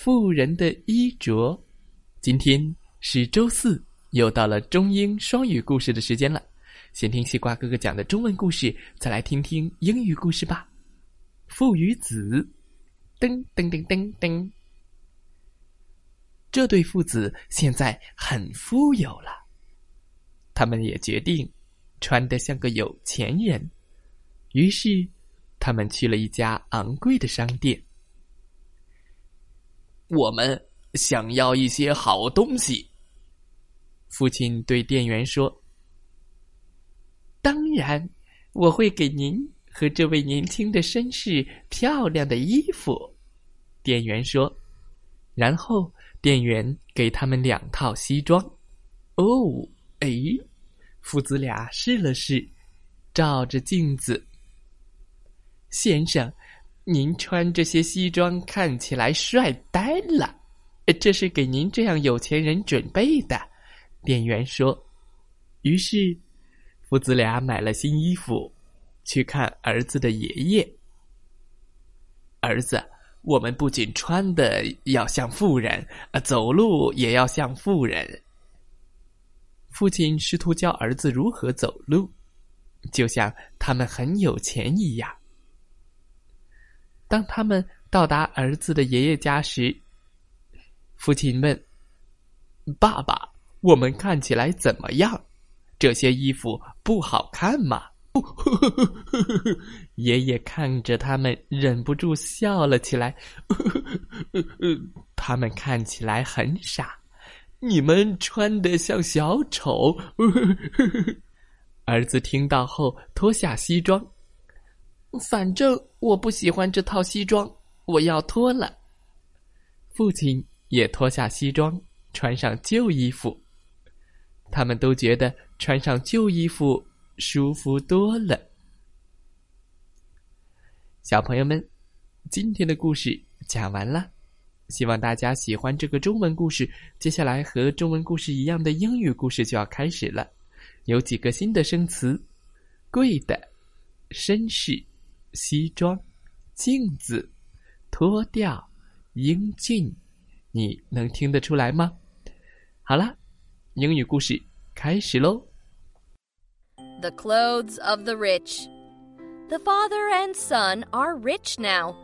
富人的衣着。今天是周四，又到了中英双语故事的时间了。先听西瓜哥哥讲的中文故事，再来听听英语故事吧。父与子，噔噔噔噔噔。这对父子现在很富有了，他们也决定穿得像个有钱人。于是，他们去了一家昂贵的商店。我们想要一些好东西。父亲对店员说：“当然，我会给您和这位年轻的绅士漂亮的衣服。”店员说。然后，店员给他们两套西装。哦，哎，父子俩试了试，照着镜子。先生。您穿这些西装看起来帅呆了，这是给您这样有钱人准备的。店员说。于是，父子俩买了新衣服，去看儿子的爷爷。儿子，我们不仅穿的要像富人，走路也要像富人。父亲试图教儿子如何走路，就像他们很有钱一样。当他们到达儿子的爷爷家时，父亲问：“爸爸，我们看起来怎么样？这些衣服不好看吗？” 爷爷看着他们，忍不住笑了起来。他们看起来很傻。你们穿的像小丑。儿子听到后，脱下西装。反正我不喜欢这套西装，我要脱了。父亲也脱下西装，穿上旧衣服。他们都觉得穿上旧衣服舒服多了。小朋友们，今天的故事讲完了，希望大家喜欢这个中文故事。接下来和中文故事一样的英语故事就要开始了，有几个新的生词：贵的、绅士。西装、镜子、脱掉、英俊，你能听得出来吗？好了，英语故事开始喽。The clothes of the rich. The father and son are rich now.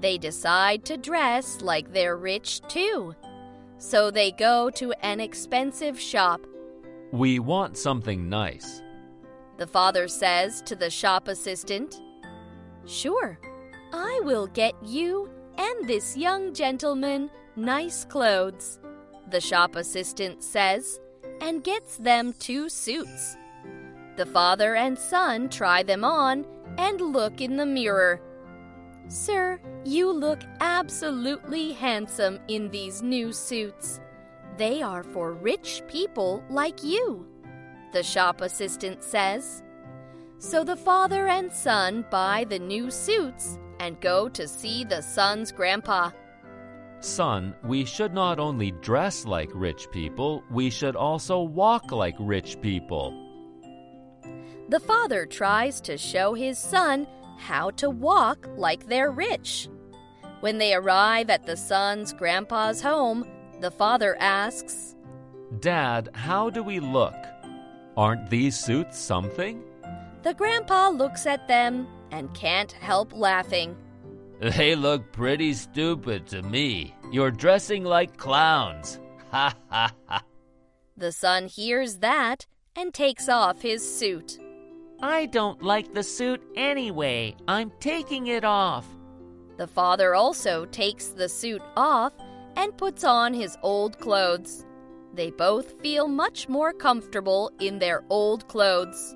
They decide to dress like they're rich too. So they go to an expensive shop. We want something nice. The father says to the shop assistant, Sure, I will get you and this young gentleman nice clothes, the shop assistant says, and gets them two suits. The father and son try them on and look in the mirror. Sir, you look absolutely handsome in these new suits. They are for rich people like you, the shop assistant says. So the father and son buy the new suits and go to see the son's grandpa. Son, we should not only dress like rich people, we should also walk like rich people. The father tries to show his son how to walk like they're rich. When they arrive at the son's grandpa's home, the father asks, Dad, how do we look? Aren't these suits something? The grandpa looks at them and can't help laughing. They look pretty stupid to me. You're dressing like clowns. Ha ha ha. The son hears that and takes off his suit. I don't like the suit anyway. I'm taking it off. The father also takes the suit off and puts on his old clothes. They both feel much more comfortable in their old clothes.